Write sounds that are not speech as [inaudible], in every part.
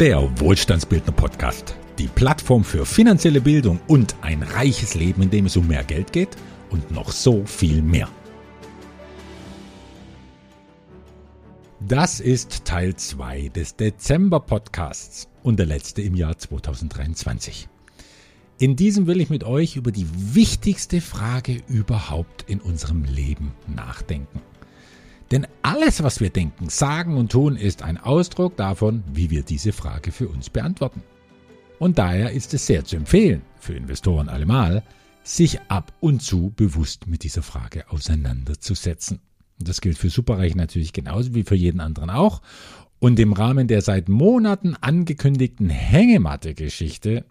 Der Wohlstandsbildner Podcast. Die Plattform für finanzielle Bildung und ein reiches Leben, in dem es um mehr Geld geht und noch so viel mehr. Das ist Teil 2 des Dezember-Podcasts und der letzte im Jahr 2023. In diesem will ich mit euch über die wichtigste Frage überhaupt in unserem Leben nachdenken. Denn alles, was wir denken, sagen und tun, ist ein Ausdruck davon, wie wir diese Frage für uns beantworten. Und daher ist es sehr zu empfehlen, für Investoren allemal, sich ab und zu bewusst mit dieser Frage auseinanderzusetzen. Und das gilt für Superreich natürlich genauso wie für jeden anderen auch. Und im Rahmen der seit Monaten angekündigten Hängematte-Geschichte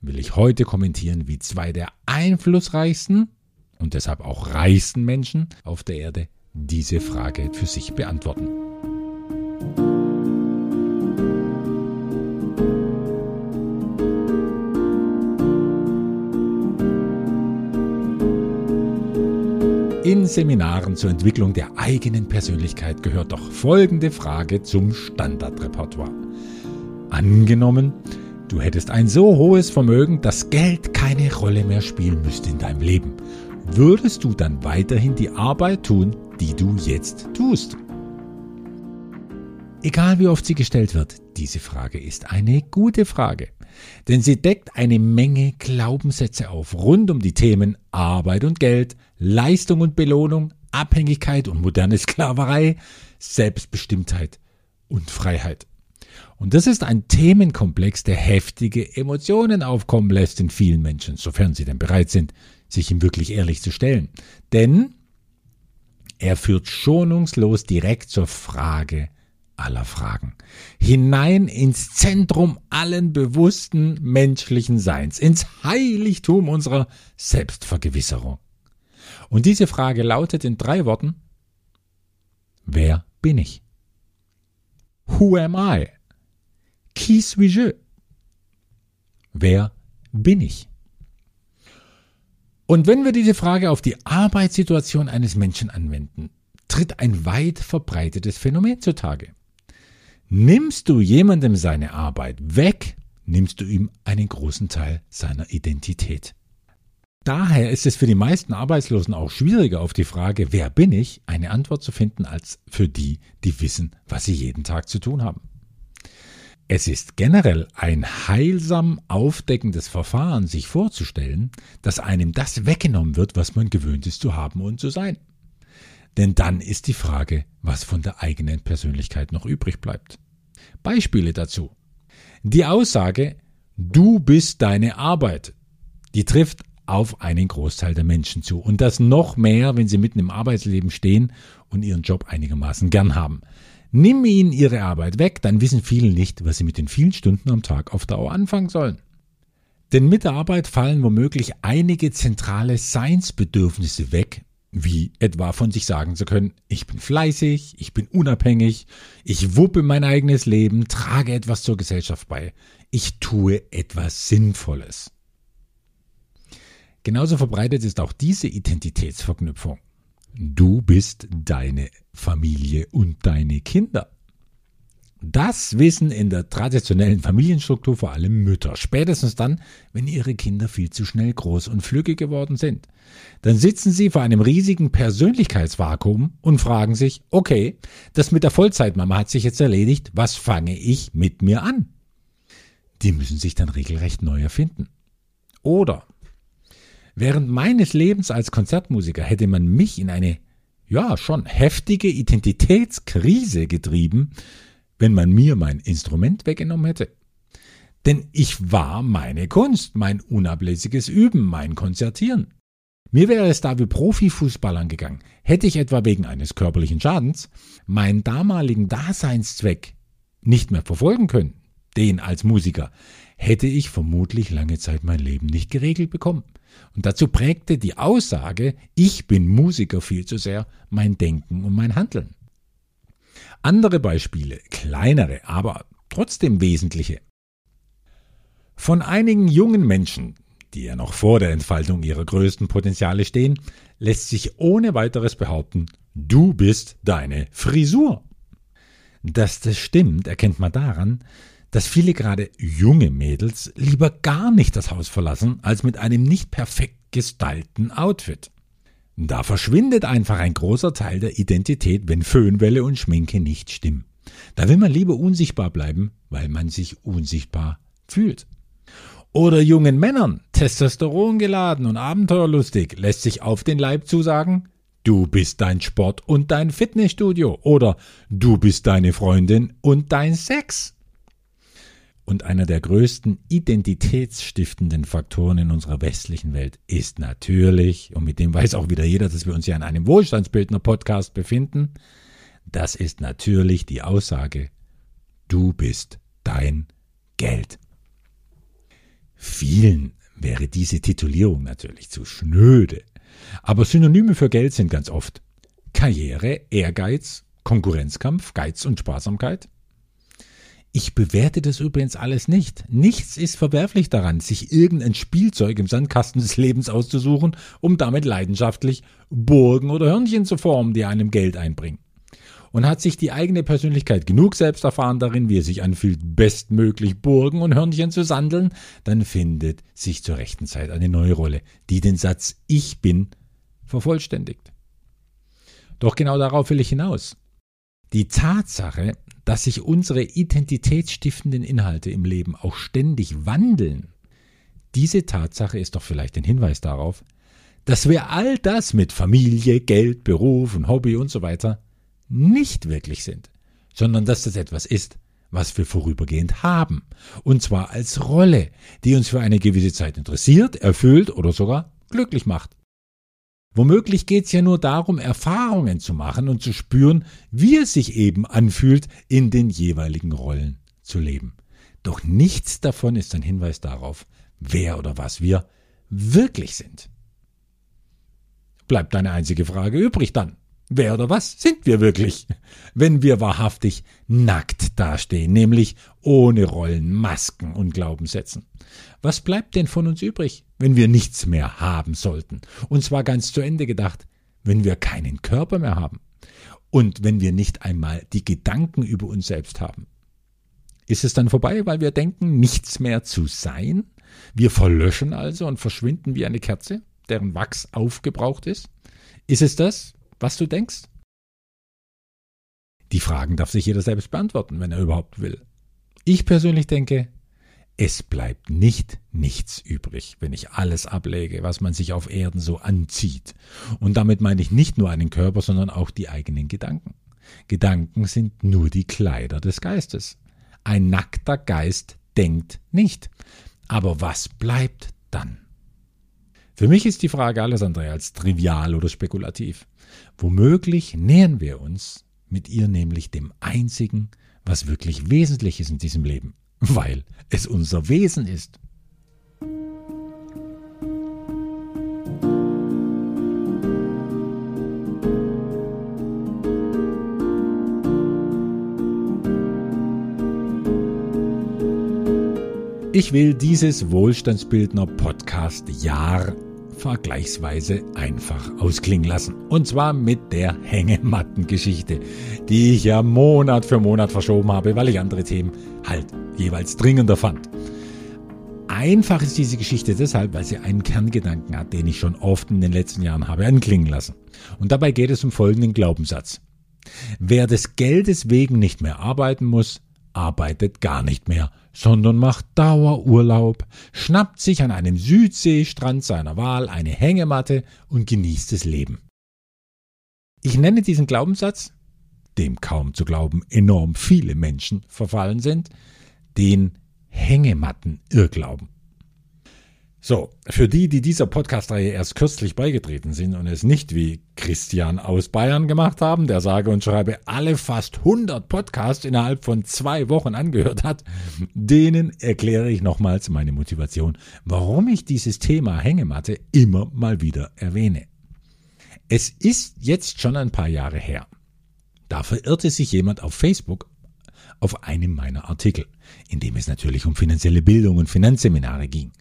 will ich heute kommentieren, wie zwei der einflussreichsten und deshalb auch reichsten Menschen auf der Erde diese Frage für sich beantworten. In Seminaren zur Entwicklung der eigenen Persönlichkeit gehört doch folgende Frage zum Standardrepertoire. Angenommen, du hättest ein so hohes Vermögen, dass Geld keine Rolle mehr spielen müsste in deinem Leben. Würdest du dann weiterhin die Arbeit tun, die du jetzt tust? Egal wie oft sie gestellt wird, diese Frage ist eine gute Frage. Denn sie deckt eine Menge Glaubenssätze auf rund um die Themen Arbeit und Geld, Leistung und Belohnung, Abhängigkeit und moderne Sklaverei, Selbstbestimmtheit und Freiheit. Und das ist ein Themenkomplex, der heftige Emotionen aufkommen lässt in vielen Menschen, sofern sie denn bereit sind, sich ihm wirklich ehrlich zu stellen. Denn er führt schonungslos direkt zur Frage aller Fragen. Hinein ins Zentrum allen bewussten menschlichen Seins, ins Heiligtum unserer Selbstvergewisserung. Und diese Frage lautet in drei Worten, wer bin ich? Who am I? Qui suis je? Wer bin ich? Und wenn wir diese Frage auf die Arbeitssituation eines Menschen anwenden, tritt ein weit verbreitetes Phänomen zutage. Nimmst du jemandem seine Arbeit weg, nimmst du ihm einen großen Teil seiner Identität. Daher ist es für die meisten Arbeitslosen auch schwieriger, auf die Frage, wer bin ich, eine Antwort zu finden, als für die, die wissen, was sie jeden Tag zu tun haben. Es ist generell ein heilsam aufdeckendes Verfahren, sich vorzustellen, dass einem das weggenommen wird, was man gewöhnt ist zu haben und zu sein. Denn dann ist die Frage, was von der eigenen Persönlichkeit noch übrig bleibt. Beispiele dazu. Die Aussage, du bist deine Arbeit, die trifft auf einen Großteil der Menschen zu. Und das noch mehr, wenn sie mitten im Arbeitsleben stehen und ihren Job einigermaßen gern haben. Nimm ihnen ihre Arbeit weg, dann wissen viele nicht, was sie mit den vielen Stunden am Tag auf Dauer anfangen sollen. Denn mit der Arbeit fallen womöglich einige zentrale Seinsbedürfnisse weg, wie etwa von sich sagen zu können, ich bin fleißig, ich bin unabhängig, ich wuppe mein eigenes Leben, trage etwas zur Gesellschaft bei, ich tue etwas Sinnvolles. Genauso verbreitet ist auch diese Identitätsverknüpfung. Du bist deine Familie und deine Kinder. Das wissen in der traditionellen Familienstruktur vor allem Mütter. Spätestens dann, wenn ihre Kinder viel zu schnell groß und flügge geworden sind. Dann sitzen sie vor einem riesigen Persönlichkeitsvakuum und fragen sich, okay, das mit der Vollzeitmama hat sich jetzt erledigt, was fange ich mit mir an? Die müssen sich dann regelrecht neu erfinden. Oder Während meines Lebens als Konzertmusiker hätte man mich in eine, ja, schon heftige Identitätskrise getrieben, wenn man mir mein Instrument weggenommen hätte. Denn ich war meine Kunst, mein unablässiges Üben, mein Konzertieren. Mir wäre es da wie Profifußballern gegangen. Hätte ich etwa wegen eines körperlichen Schadens meinen damaligen Daseinszweck nicht mehr verfolgen können, den als Musiker, hätte ich vermutlich lange Zeit mein Leben nicht geregelt bekommen. Und dazu prägte die Aussage, ich bin Musiker viel zu sehr, mein Denken und mein Handeln. Andere Beispiele, kleinere, aber trotzdem wesentliche. Von einigen jungen Menschen, die ja noch vor der Entfaltung ihrer größten Potenziale stehen, lässt sich ohne weiteres behaupten, du bist deine Frisur. Dass das stimmt, erkennt man daran, dass viele gerade junge Mädels lieber gar nicht das Haus verlassen, als mit einem nicht perfekt gestylten Outfit. Da verschwindet einfach ein großer Teil der Identität, wenn Föhnwelle und Schminke nicht stimmen. Da will man lieber unsichtbar bleiben, weil man sich unsichtbar fühlt. Oder jungen Männern, Testosteron geladen und abenteuerlustig, lässt sich auf den Leib zusagen, du bist dein Sport und dein Fitnessstudio oder du bist deine Freundin und dein Sex. Und einer der größten identitätsstiftenden Faktoren in unserer westlichen Welt ist natürlich, und mit dem weiß auch wieder jeder, dass wir uns ja in einem Wohlstandsbildner-Podcast befinden, das ist natürlich die Aussage, du bist dein Geld. Vielen wäre diese Titulierung natürlich zu schnöde, aber Synonyme für Geld sind ganz oft Karriere, Ehrgeiz, Konkurrenzkampf, Geiz und Sparsamkeit. Ich bewerte das übrigens alles nicht. Nichts ist verwerflich daran, sich irgendein Spielzeug im Sandkasten des Lebens auszusuchen, um damit leidenschaftlich Burgen oder Hörnchen zu formen, die einem Geld einbringen. Und hat sich die eigene Persönlichkeit genug selbst erfahren darin, wie es sich anfühlt, bestmöglich Burgen und Hörnchen zu sandeln, dann findet sich zur rechten Zeit eine neue Rolle, die den Satz Ich bin vervollständigt. Doch genau darauf will ich hinaus. Die Tatsache, dass sich unsere identitätsstiftenden Inhalte im Leben auch ständig wandeln, diese Tatsache ist doch vielleicht ein Hinweis darauf, dass wir all das mit Familie, Geld, Beruf und Hobby und so weiter nicht wirklich sind, sondern dass das etwas ist, was wir vorübergehend haben, und zwar als Rolle, die uns für eine gewisse Zeit interessiert, erfüllt oder sogar glücklich macht. Womöglich geht es ja nur darum, Erfahrungen zu machen und zu spüren, wie es sich eben anfühlt, in den jeweiligen Rollen zu leben. Doch nichts davon ist ein Hinweis darauf, wer oder was wir wirklich sind. Bleibt eine einzige Frage übrig dann. Wer oder was sind wir wirklich, wenn wir wahrhaftig nackt dastehen, nämlich ohne Rollen, Masken und Glaubenssätzen? Was bleibt denn von uns übrig, wenn wir nichts mehr haben sollten? Und zwar ganz zu Ende gedacht, wenn wir keinen Körper mehr haben und wenn wir nicht einmal die Gedanken über uns selbst haben. Ist es dann vorbei, weil wir denken, nichts mehr zu sein? Wir verlöschen also und verschwinden wie eine Kerze, deren Wachs aufgebraucht ist? Ist es das, was du denkst? Die Fragen darf sich jeder selbst beantworten, wenn er überhaupt will. Ich persönlich denke, es bleibt nicht nichts übrig, wenn ich alles ablege, was man sich auf Erden so anzieht. Und damit meine ich nicht nur einen Körper, sondern auch die eigenen Gedanken. Gedanken sind nur die Kleider des Geistes. Ein nackter Geist denkt nicht. Aber was bleibt dann? Für mich ist die Frage alles andere als trivial oder spekulativ. Womöglich nähern wir uns mit ihr nämlich dem einzigen, was wirklich wesentlich ist in diesem Leben, weil es unser Wesen ist. Ich will dieses Wohlstandsbildner Podcast Jahr vergleichsweise einfach ausklingen lassen. Und zwar mit der Hängemattengeschichte, die ich ja Monat für Monat verschoben habe, weil ich andere Themen halt jeweils dringender fand. Einfach ist diese Geschichte deshalb, weil sie einen Kerngedanken hat, den ich schon oft in den letzten Jahren habe anklingen lassen. Und dabei geht es um folgenden Glaubenssatz. Wer des Geldes wegen nicht mehr arbeiten muss, arbeitet gar nicht mehr, sondern macht Dauerurlaub, schnappt sich an einem Südseestrand seiner Wahl eine Hängematte und genießt das Leben. Ich nenne diesen Glaubenssatz, dem kaum zu glauben enorm viele Menschen verfallen sind, den Hängematten-Irrglauben. So, für die, die dieser Podcast-Reihe erst kürzlich beigetreten sind und es nicht wie Christian aus Bayern gemacht haben, der sage und schreibe alle fast 100 Podcasts innerhalb von zwei Wochen angehört hat, denen erkläre ich nochmals meine Motivation, warum ich dieses Thema Hängematte immer mal wieder erwähne. Es ist jetzt schon ein paar Jahre her. Da verirrte sich jemand auf Facebook auf einem meiner Artikel, in dem es natürlich um finanzielle Bildung und Finanzseminare ging.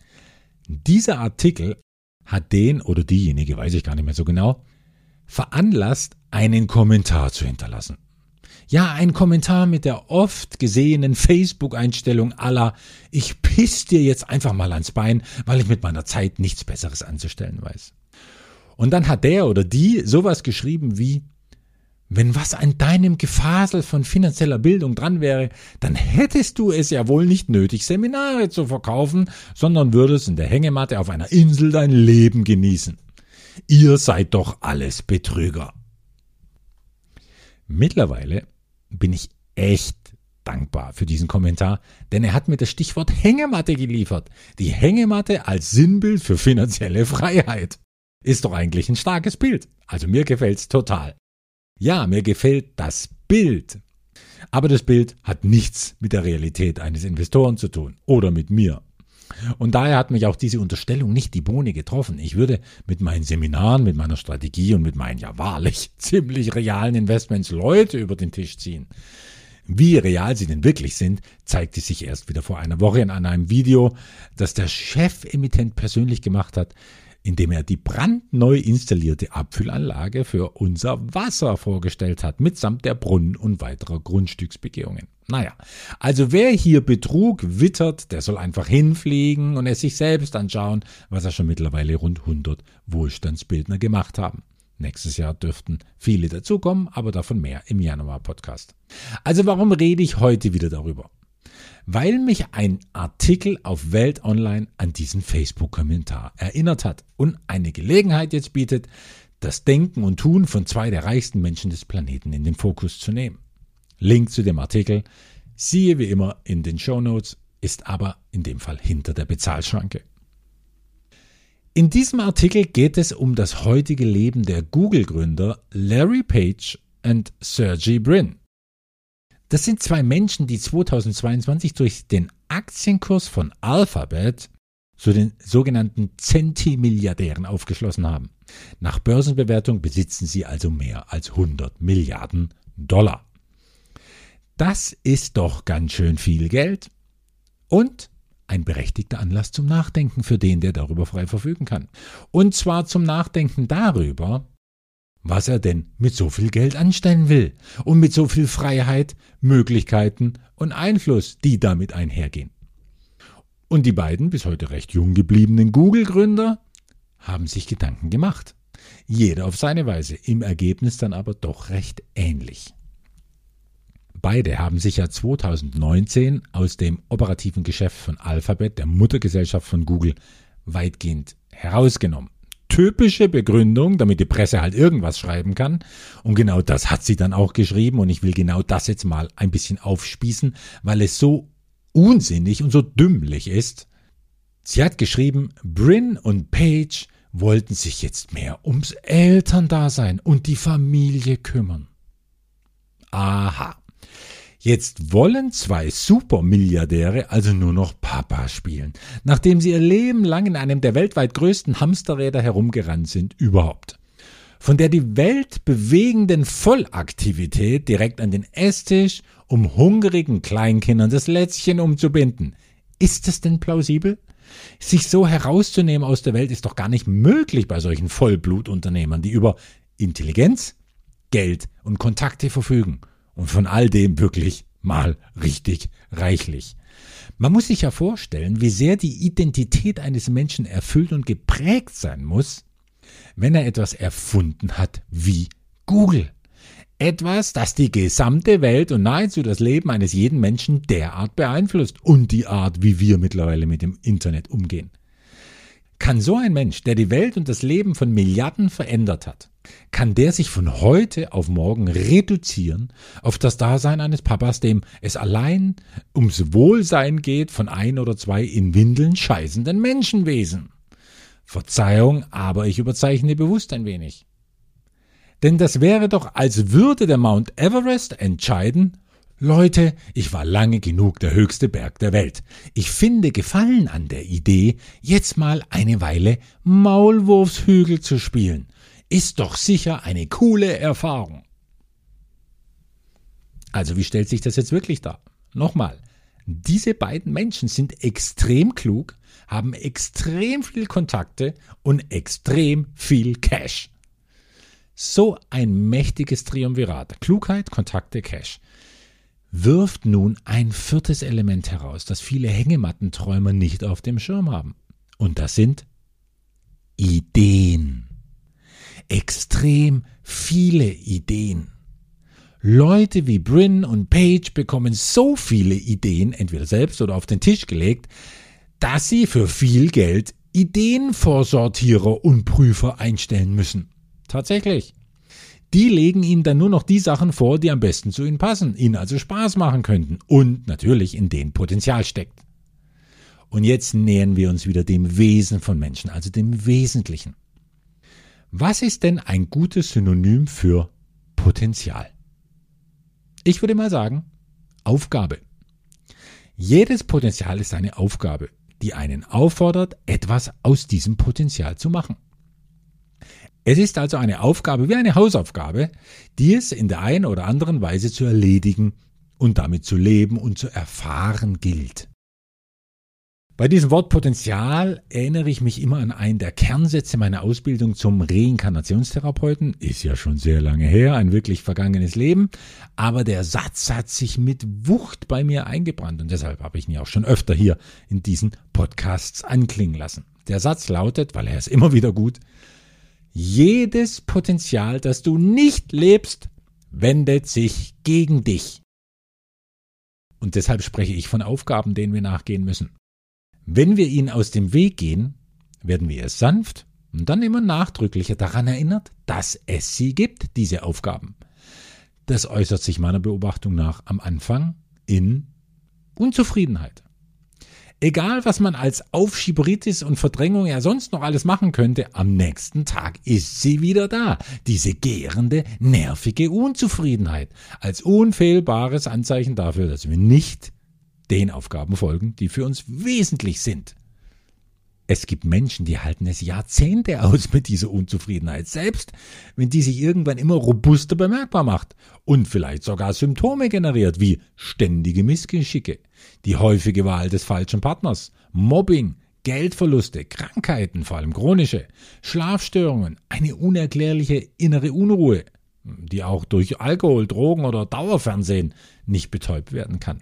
Dieser Artikel hat den oder diejenige, weiß ich gar nicht mehr so genau, veranlasst, einen Kommentar zu hinterlassen. Ja, ein Kommentar mit der oft gesehenen Facebook-Einstellung aller Ich piss dir jetzt einfach mal ans Bein, weil ich mit meiner Zeit nichts Besseres anzustellen weiß. Und dann hat der oder die sowas geschrieben wie wenn was an deinem Gefasel von finanzieller Bildung dran wäre, dann hättest du es ja wohl nicht nötig, Seminare zu verkaufen, sondern würdest in der Hängematte auf einer Insel dein Leben genießen. Ihr seid doch alles Betrüger. Mittlerweile bin ich echt dankbar für diesen Kommentar, denn er hat mir das Stichwort Hängematte geliefert. Die Hängematte als Sinnbild für finanzielle Freiheit. Ist doch eigentlich ein starkes Bild. Also mir gefällt's total. Ja, mir gefällt das Bild. Aber das Bild hat nichts mit der Realität eines Investoren zu tun oder mit mir. Und daher hat mich auch diese Unterstellung nicht die Bohne getroffen. Ich würde mit meinen Seminaren, mit meiner Strategie und mit meinen ja wahrlich [laughs] ziemlich realen Investments Leute über den Tisch ziehen. Wie real sie denn wirklich sind, zeigte sich erst wieder vor einer Woche in einem Video, das der Chefemittent persönlich gemacht hat, indem er die brandneu installierte Abfüllanlage für unser Wasser vorgestellt hat, mitsamt der Brunnen und weiterer Grundstücksbegehungen. Naja, also wer hier Betrug wittert, der soll einfach hinfliegen und es sich selbst anschauen, was er schon mittlerweile rund 100 Wohlstandsbildner gemacht haben. Nächstes Jahr dürften viele dazukommen, aber davon mehr im Januar-Podcast. Also warum rede ich heute wieder darüber? Weil mich ein Artikel auf Welt Online an diesen Facebook-Kommentar erinnert hat und eine Gelegenheit jetzt bietet, das Denken und Tun von zwei der reichsten Menschen des Planeten in den Fokus zu nehmen. Link zu dem Artikel siehe wie immer in den Show Notes, ist aber in dem Fall hinter der Bezahlschranke. In diesem Artikel geht es um das heutige Leben der Google-Gründer Larry Page und Sergey Brin. Das sind zwei Menschen, die 2022 durch den Aktienkurs von Alphabet zu den sogenannten Centimilliardären aufgeschlossen haben. Nach Börsenbewertung besitzen sie also mehr als 100 Milliarden Dollar. Das ist doch ganz schön viel Geld und ein berechtigter Anlass zum Nachdenken für den, der darüber frei verfügen kann. Und zwar zum Nachdenken darüber, was er denn mit so viel Geld anstellen will und mit so viel Freiheit, Möglichkeiten und Einfluss, die damit einhergehen. Und die beiden bis heute recht jung gebliebenen Google-Gründer haben sich Gedanken gemacht. Jeder auf seine Weise, im Ergebnis dann aber doch recht ähnlich. Beide haben sich ja 2019 aus dem operativen Geschäft von Alphabet, der Muttergesellschaft von Google, weitgehend herausgenommen typische Begründung, damit die Presse halt irgendwas schreiben kann. Und genau das hat sie dann auch geschrieben und ich will genau das jetzt mal ein bisschen aufspießen, weil es so unsinnig und so dümmlich ist. Sie hat geschrieben, Bryn und Paige wollten sich jetzt mehr ums Elterndasein und die Familie kümmern. Aha. Jetzt wollen zwei Supermilliardäre also nur noch Papa spielen, nachdem sie ihr Leben lang in einem der weltweit größten Hamsterräder herumgerannt sind überhaupt. Von der die Welt bewegenden Vollaktivität direkt an den Esstisch, um hungrigen Kleinkindern das Lätzchen umzubinden. Ist es denn plausibel? Sich so herauszunehmen aus der Welt ist doch gar nicht möglich bei solchen Vollblutunternehmern, die über Intelligenz, Geld und Kontakte verfügen und von all dem wirklich mal richtig reichlich. Man muss sich ja vorstellen, wie sehr die Identität eines Menschen erfüllt und geprägt sein muss, wenn er etwas erfunden hat wie Google. Etwas, das die gesamte Welt und nahezu das Leben eines jeden Menschen derart beeinflusst und die Art, wie wir mittlerweile mit dem Internet umgehen. Kann so ein Mensch, der die Welt und das Leben von Milliarden verändert hat, kann der sich von heute auf morgen reduzieren auf das Dasein eines Papas, dem es allein ums Wohlsein geht von ein oder zwei in Windeln scheißenden Menschenwesen. Verzeihung, aber ich überzeichne bewusst ein wenig. Denn das wäre doch, als würde der Mount Everest entscheiden, Leute, ich war lange genug der höchste Berg der Welt. Ich finde Gefallen an der Idee, jetzt mal eine Weile Maulwurfshügel zu spielen ist doch sicher eine coole Erfahrung. Also wie stellt sich das jetzt wirklich dar? Nochmal, diese beiden Menschen sind extrem klug, haben extrem viel Kontakte und extrem viel Cash. So ein mächtiges Triumvirat, Klugheit, Kontakte, Cash, wirft nun ein viertes Element heraus, das viele Hängemattenträumer nicht auf dem Schirm haben. Und das sind Ideen. Extrem viele Ideen. Leute wie Bryn und Page bekommen so viele Ideen, entweder selbst oder auf den Tisch gelegt, dass sie für viel Geld Ideenvorsortierer und Prüfer einstellen müssen. Tatsächlich. Die legen ihnen dann nur noch die Sachen vor, die am besten zu ihnen passen, ihnen also Spaß machen könnten und natürlich in denen Potenzial steckt. Und jetzt nähern wir uns wieder dem Wesen von Menschen, also dem Wesentlichen. Was ist denn ein gutes Synonym für Potenzial? Ich würde mal sagen, Aufgabe. Jedes Potenzial ist eine Aufgabe, die einen auffordert, etwas aus diesem Potenzial zu machen. Es ist also eine Aufgabe wie eine Hausaufgabe, die es in der einen oder anderen Weise zu erledigen und damit zu leben und zu erfahren gilt. Bei diesem Wort Potenzial erinnere ich mich immer an einen der Kernsätze meiner Ausbildung zum Reinkarnationstherapeuten. Ist ja schon sehr lange her, ein wirklich vergangenes Leben. Aber der Satz hat sich mit Wucht bei mir eingebrannt und deshalb habe ich ihn ja auch schon öfter hier in diesen Podcasts anklingen lassen. Der Satz lautet, weil er ist immer wieder gut, jedes Potenzial, das du nicht lebst, wendet sich gegen dich. Und deshalb spreche ich von Aufgaben, denen wir nachgehen müssen. Wenn wir ihnen aus dem Weg gehen, werden wir es sanft und dann immer nachdrücklicher daran erinnert, dass es sie gibt, diese Aufgaben. Das äußert sich meiner Beobachtung nach am Anfang in Unzufriedenheit. Egal, was man als Aufschieberitis und Verdrängung ja sonst noch alles machen könnte, am nächsten Tag ist sie wieder da. Diese gärende, nervige Unzufriedenheit als unfehlbares Anzeichen dafür, dass wir nicht den Aufgaben folgen, die für uns wesentlich sind. Es gibt Menschen, die halten es Jahrzehnte aus mit dieser Unzufriedenheit, selbst wenn die sich irgendwann immer robuster bemerkbar macht und vielleicht sogar Symptome generiert, wie ständige Missgeschicke, die häufige Wahl des falschen Partners, Mobbing, Geldverluste, Krankheiten, vor allem chronische, Schlafstörungen, eine unerklärliche innere Unruhe, die auch durch Alkohol, Drogen oder Dauerfernsehen nicht betäubt werden kann.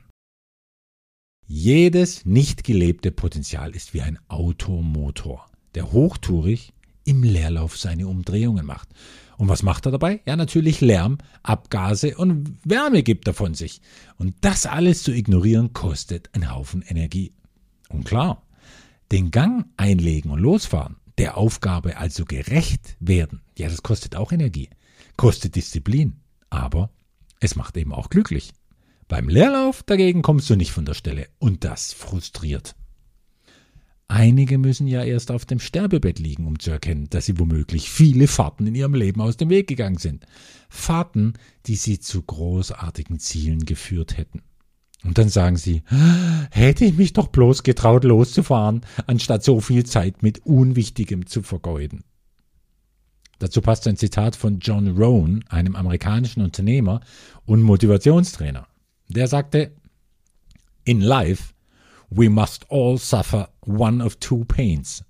Jedes nicht gelebte Potenzial ist wie ein Automotor, der hochtourig im Leerlauf seine Umdrehungen macht. Und was macht er dabei? Ja, natürlich Lärm, Abgase und Wärme gibt er von sich. Und das alles zu ignorieren kostet einen Haufen Energie. Und klar, den Gang einlegen und losfahren, der Aufgabe also gerecht werden, ja, das kostet auch Energie, kostet Disziplin, aber es macht eben auch glücklich. Beim Leerlauf dagegen kommst du nicht von der Stelle und das frustriert. Einige müssen ja erst auf dem Sterbebett liegen, um zu erkennen, dass sie womöglich viele Fahrten in ihrem Leben aus dem Weg gegangen sind. Fahrten, die sie zu großartigen Zielen geführt hätten. Und dann sagen sie, hätte ich mich doch bloß getraut loszufahren, anstatt so viel Zeit mit Unwichtigem zu vergeuden. Dazu passt ein Zitat von John Rohn, einem amerikanischen Unternehmer und Motivationstrainer. Der sagte, In life, we must all suffer one of two pains.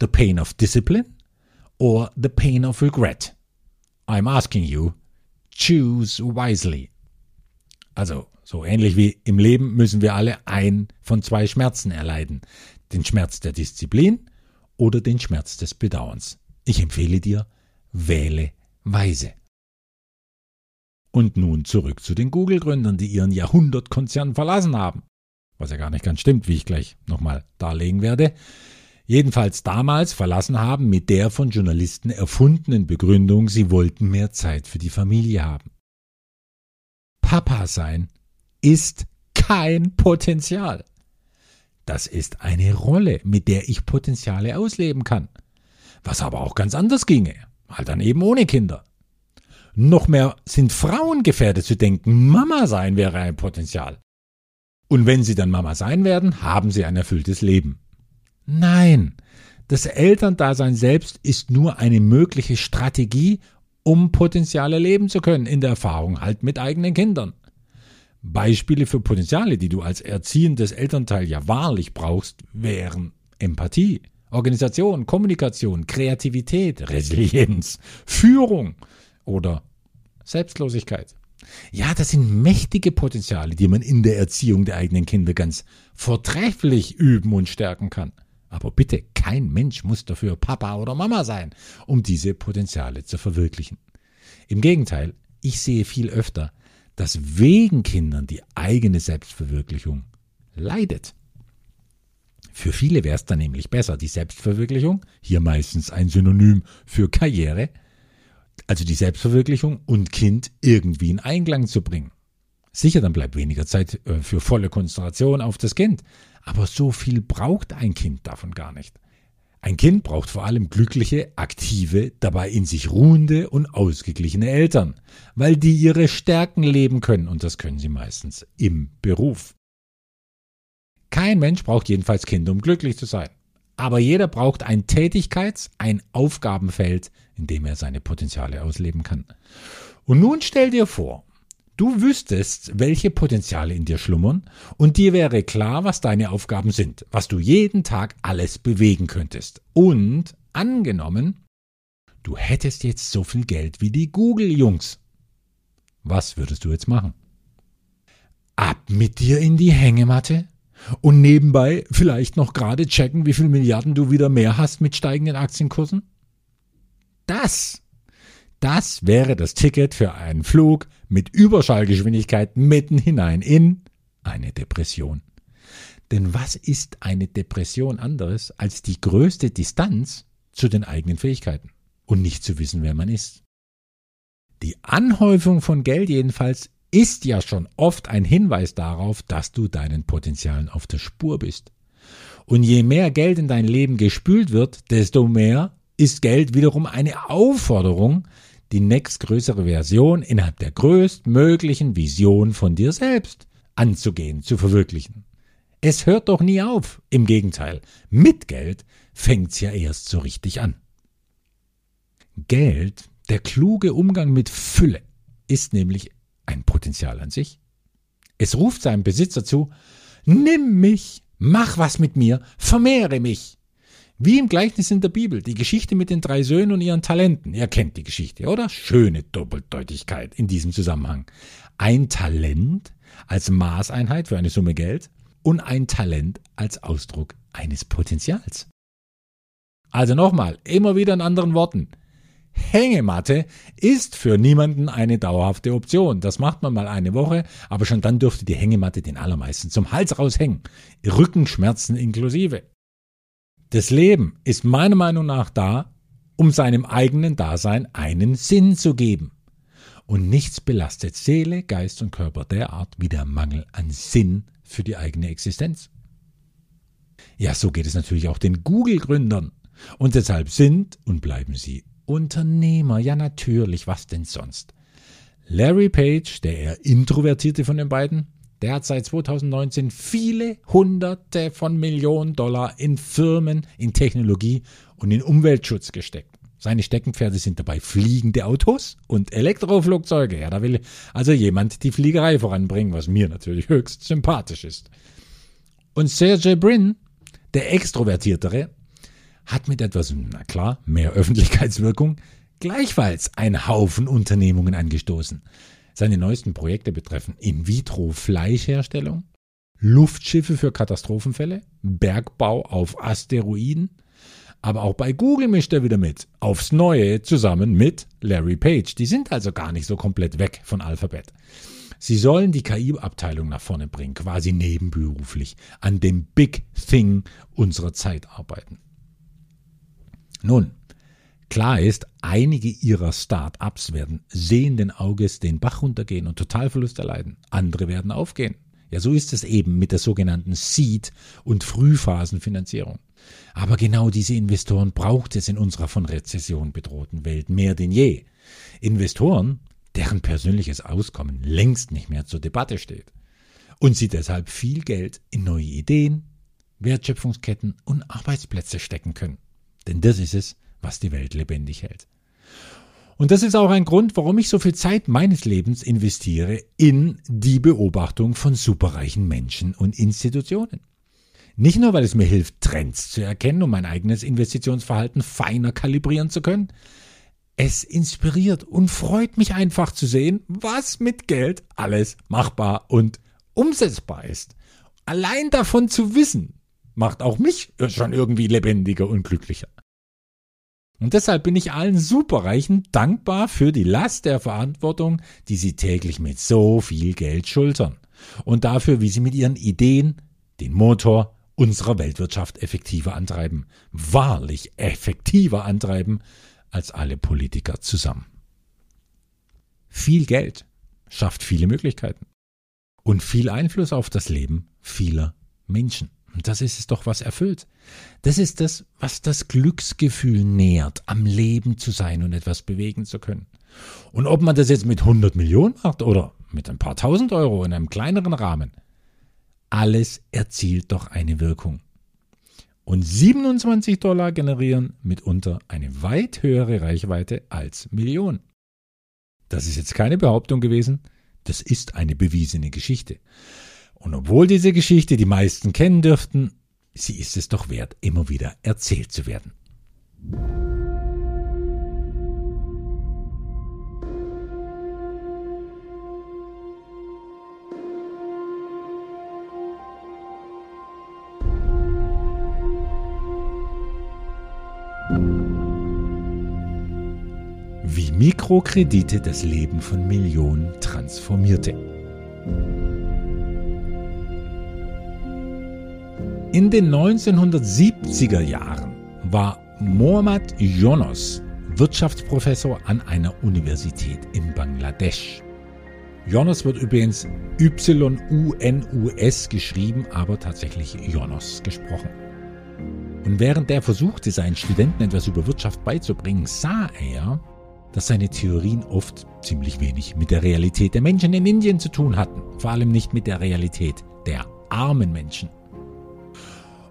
The pain of discipline or the pain of regret. I'm asking you, choose wisely. Also, so ähnlich wie im Leben müssen wir alle ein von zwei Schmerzen erleiden. Den Schmerz der Disziplin oder den Schmerz des Bedauerns. Ich empfehle dir, wähle weise. Und nun zurück zu den Google-Gründern, die ihren Jahrhundertkonzern verlassen haben. Was ja gar nicht ganz stimmt, wie ich gleich nochmal darlegen werde. Jedenfalls damals verlassen haben mit der von Journalisten erfundenen Begründung, sie wollten mehr Zeit für die Familie haben. Papa sein ist kein Potenzial. Das ist eine Rolle, mit der ich Potenziale ausleben kann. Was aber auch ganz anders ginge. Halt dann eben ohne Kinder. Noch mehr sind Frauen gefährdet zu denken, Mama sein wäre ein Potenzial. Und wenn sie dann Mama sein werden, haben sie ein erfülltes Leben. Nein, das Elterndasein selbst ist nur eine mögliche Strategie, um Potenziale leben zu können, in der Erfahrung halt mit eigenen Kindern. Beispiele für Potenziale, die du als erziehendes Elternteil ja wahrlich brauchst, wären Empathie, Organisation, Kommunikation, Kreativität, Resilienz, Führung, oder Selbstlosigkeit. Ja, das sind mächtige Potenziale, die man in der Erziehung der eigenen Kinder ganz vortrefflich üben und stärken kann. Aber bitte, kein Mensch muss dafür Papa oder Mama sein, um diese Potenziale zu verwirklichen. Im Gegenteil, ich sehe viel öfter, dass wegen Kindern die eigene Selbstverwirklichung leidet. Für viele wäre es dann nämlich besser, die Selbstverwirklichung, hier meistens ein Synonym für Karriere, also die Selbstverwirklichung und Kind irgendwie in Einklang zu bringen. Sicher, dann bleibt weniger Zeit äh, für volle Konzentration auf das Kind, aber so viel braucht ein Kind davon gar nicht. Ein Kind braucht vor allem glückliche, aktive, dabei in sich ruhende und ausgeglichene Eltern, weil die ihre Stärken leben können und das können sie meistens im Beruf. Kein Mensch braucht jedenfalls Kinder, um glücklich zu sein. Aber jeder braucht ein Tätigkeits-, ein Aufgabenfeld, in dem er seine Potenziale ausleben kann. Und nun stell dir vor, du wüsstest, welche Potenziale in dir schlummern, und dir wäre klar, was deine Aufgaben sind, was du jeden Tag alles bewegen könntest. Und angenommen, du hättest jetzt so viel Geld wie die Google-Jungs. Was würdest du jetzt machen? Ab mit dir in die Hängematte? Und nebenbei vielleicht noch gerade checken, wie viel Milliarden du wieder mehr hast mit steigenden Aktienkursen? Das, das wäre das Ticket für einen Flug mit Überschallgeschwindigkeit mitten hinein in eine Depression. Denn was ist eine Depression anderes als die größte Distanz zu den eigenen Fähigkeiten und nicht zu wissen, wer man ist? Die Anhäufung von Geld jedenfalls ist ja schon oft ein Hinweis darauf, dass du deinen Potenzialen auf der Spur bist. Und je mehr Geld in dein Leben gespült wird, desto mehr ist Geld wiederum eine Aufforderung, die nächstgrößere Version innerhalb der größtmöglichen Vision von dir selbst anzugehen, zu verwirklichen. Es hört doch nie auf. Im Gegenteil, mit Geld fängt's ja erst so richtig an. Geld, der kluge Umgang mit Fülle, ist nämlich ein Potenzial an sich. Es ruft seinem Besitzer zu, nimm mich, mach was mit mir, vermehre mich. Wie im Gleichnis in der Bibel, die Geschichte mit den drei Söhnen und ihren Talenten. Ihr kennt die Geschichte, oder? Schöne Doppeldeutigkeit in diesem Zusammenhang. Ein Talent als Maßeinheit für eine Summe Geld und ein Talent als Ausdruck eines Potenzials. Also nochmal, immer wieder in anderen Worten. Hängematte ist für niemanden eine dauerhafte Option. Das macht man mal eine Woche, aber schon dann dürfte die Hängematte den allermeisten zum Hals raushängen. Rückenschmerzen inklusive. Das Leben ist meiner Meinung nach da, um seinem eigenen Dasein einen Sinn zu geben. Und nichts belastet Seele, Geist und Körper derart wie der Mangel an Sinn für die eigene Existenz. Ja, so geht es natürlich auch den Google-Gründern. Und deshalb sind und bleiben sie Unternehmer, ja natürlich, was denn sonst? Larry Page, der eher introvertierte von den beiden, der hat seit 2019 viele Hunderte von Millionen Dollar in Firmen, in Technologie und in Umweltschutz gesteckt. Seine Steckenpferde sind dabei fliegende Autos und Elektroflugzeuge. Ja, da will also jemand die Fliegerei voranbringen, was mir natürlich höchst sympathisch ist. Und Sergey Brin, der Extrovertiertere, hat mit etwas, na klar, mehr Öffentlichkeitswirkung gleichfalls einen Haufen Unternehmungen angestoßen. Seine neuesten Projekte betreffen In-vitro-Fleischherstellung, Luftschiffe für Katastrophenfälle, Bergbau auf Asteroiden, aber auch bei Google mischt er wieder mit. Aufs Neue zusammen mit Larry Page. Die sind also gar nicht so komplett weg von Alphabet. Sie sollen die KI-Abteilung nach vorne bringen, quasi nebenberuflich, an dem Big Thing unserer Zeit arbeiten. Nun, klar ist, einige ihrer Start-ups werden sehenden Auges den Bach runtergehen und Totalverlust erleiden. Andere werden aufgehen. Ja, so ist es eben mit der sogenannten Seed- und Frühphasenfinanzierung. Aber genau diese Investoren braucht es in unserer von Rezession bedrohten Welt mehr denn je. Investoren, deren persönliches Auskommen längst nicht mehr zur Debatte steht und sie deshalb viel Geld in neue Ideen, Wertschöpfungsketten und Arbeitsplätze stecken können. Denn das ist es, was die Welt lebendig hält. Und das ist auch ein Grund, warum ich so viel Zeit meines Lebens investiere in die Beobachtung von superreichen Menschen und Institutionen. Nicht nur, weil es mir hilft, Trends zu erkennen, um mein eigenes Investitionsverhalten feiner kalibrieren zu können. Es inspiriert und freut mich einfach zu sehen, was mit Geld alles machbar und umsetzbar ist. Allein davon zu wissen, macht auch mich schon irgendwie lebendiger und glücklicher. Und deshalb bin ich allen Superreichen dankbar für die Last der Verantwortung, die sie täglich mit so viel Geld schultern. Und dafür, wie sie mit ihren Ideen den Motor unserer Weltwirtschaft effektiver antreiben. Wahrlich effektiver antreiben als alle Politiker zusammen. Viel Geld schafft viele Möglichkeiten und viel Einfluss auf das Leben vieler Menschen. Und das ist es doch, was erfüllt. Das ist das, was das Glücksgefühl nährt, am Leben zu sein und etwas bewegen zu können. Und ob man das jetzt mit 100 Millionen macht oder mit ein paar tausend Euro in einem kleineren Rahmen, alles erzielt doch eine Wirkung. Und 27 Dollar generieren mitunter eine weit höhere Reichweite als Millionen. Das ist jetzt keine Behauptung gewesen, das ist eine bewiesene Geschichte. Und obwohl diese Geschichte die meisten kennen dürften, sie ist es doch wert, immer wieder erzählt zu werden. Wie Mikrokredite das Leben von Millionen transformierte. In den 1970er Jahren war Mohammad Yonos Wirtschaftsprofessor an einer Universität in Bangladesch. Jonas wird übrigens Y-U-N-U-S geschrieben, aber tatsächlich Jonas gesprochen. Und während er versuchte, seinen Studenten etwas über Wirtschaft beizubringen, sah er, dass seine Theorien oft ziemlich wenig mit der Realität der Menschen in Indien zu tun hatten, vor allem nicht mit der Realität der armen Menschen.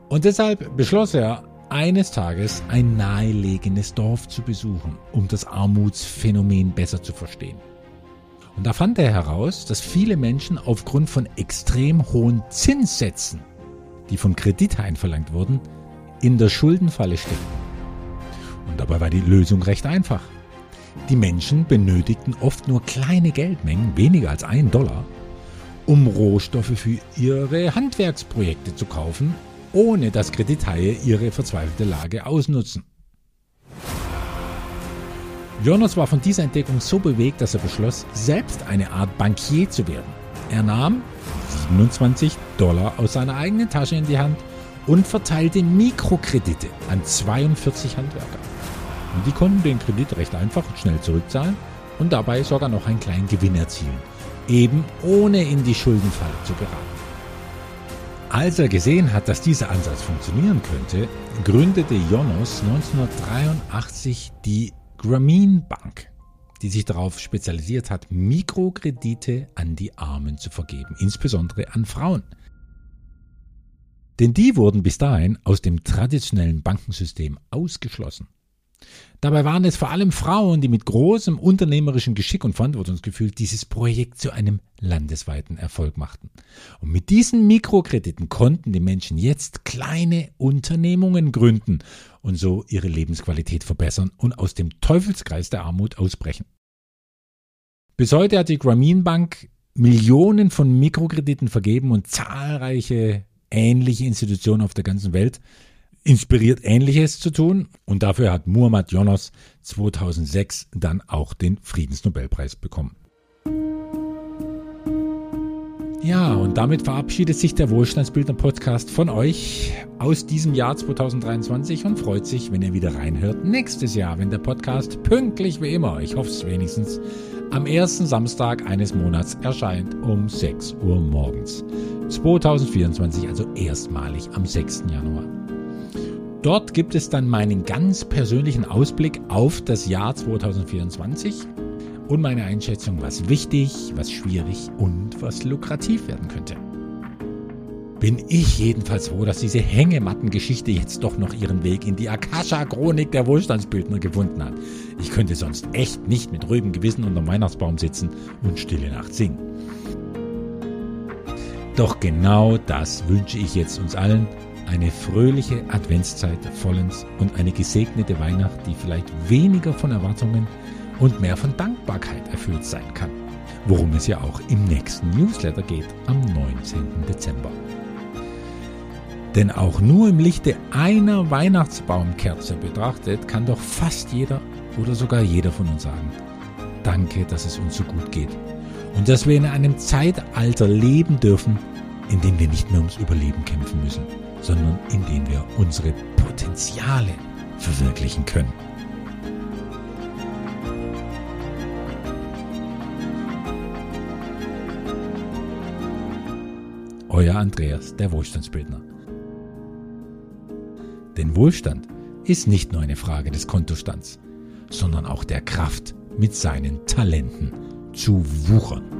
Und deshalb beschloss er, eines Tages ein nahelegenes Dorf zu besuchen, um das Armutsphänomen besser zu verstehen. Und da fand er heraus, dass viele Menschen aufgrund von extrem hohen Zinssätzen, die von Kredithain verlangt wurden, in der Schuldenfalle steckten. Und dabei war die Lösung recht einfach. Die Menschen benötigten oft nur kleine Geldmengen, weniger als einen Dollar, um Rohstoffe für ihre Handwerksprojekte zu kaufen ohne dass Kredithaie ihre verzweifelte Lage ausnutzen. Jonas war von dieser Entdeckung so bewegt, dass er beschloss, selbst eine Art Bankier zu werden. Er nahm 27 Dollar aus seiner eigenen Tasche in die Hand und verteilte Mikrokredite an 42 Handwerker. Und die konnten den Kredit recht einfach und schnell zurückzahlen und dabei sogar noch einen kleinen Gewinn erzielen, eben ohne in die Schuldenfalle zu geraten. Als er gesehen hat, dass dieser Ansatz funktionieren könnte, gründete Jonas 1983 die Grameen Bank, die sich darauf spezialisiert hat, Mikrokredite an die Armen zu vergeben, insbesondere an Frauen. Denn die wurden bis dahin aus dem traditionellen Bankensystem ausgeschlossen. Dabei waren es vor allem Frauen, die mit großem unternehmerischen Geschick und Verantwortungsgefühl dieses Projekt zu einem landesweiten Erfolg machten. Und mit diesen Mikrokrediten konnten die Menschen jetzt kleine Unternehmungen gründen und so ihre Lebensqualität verbessern und aus dem Teufelskreis der Armut ausbrechen. Bis heute hat die Grameen Bank Millionen von Mikrokrediten vergeben und zahlreiche ähnliche Institutionen auf der ganzen Welt inspiriert Ähnliches zu tun und dafür hat Muhammad Yunus 2006 dann auch den Friedensnobelpreis bekommen. Ja, und damit verabschiedet sich der Wohlstandsbildner Podcast von euch aus diesem Jahr 2023 und freut sich, wenn ihr wieder reinhört nächstes Jahr, wenn der Podcast pünktlich wie immer, ich hoffe es wenigstens, am ersten Samstag eines Monats erscheint um 6 Uhr morgens. 2024, also erstmalig am 6. Januar. Dort gibt es dann meinen ganz persönlichen Ausblick auf das Jahr 2024 und meine Einschätzung, was wichtig, was schwierig und was lukrativ werden könnte. Bin ich jedenfalls froh, dass diese Hängematten-Geschichte jetzt doch noch ihren Weg in die Akasha-Chronik der Wohlstandsbildner gefunden hat. Ich könnte sonst echt nicht mit ruhigem Gewissen unter dem Weihnachtsbaum sitzen und Stille Nacht singen. Doch genau das wünsche ich jetzt uns allen eine fröhliche Adventszeit vollends und eine gesegnete Weihnacht, die vielleicht weniger von Erwartungen und mehr von Dankbarkeit erfüllt sein kann, worum es ja auch im nächsten Newsletter geht am 19. Dezember. Denn auch nur im Lichte einer Weihnachtsbaumkerze betrachtet, kann doch fast jeder oder sogar jeder von uns sagen, danke, dass es uns so gut geht und dass wir in einem Zeitalter leben dürfen, in dem wir nicht mehr ums Überleben kämpfen müssen, sondern in dem wir unsere Potenziale verwirklichen können. Euer Andreas, der Wohlstandsbildner. Denn Wohlstand ist nicht nur eine Frage des Kontostands, sondern auch der Kraft, mit seinen Talenten zu wuchern.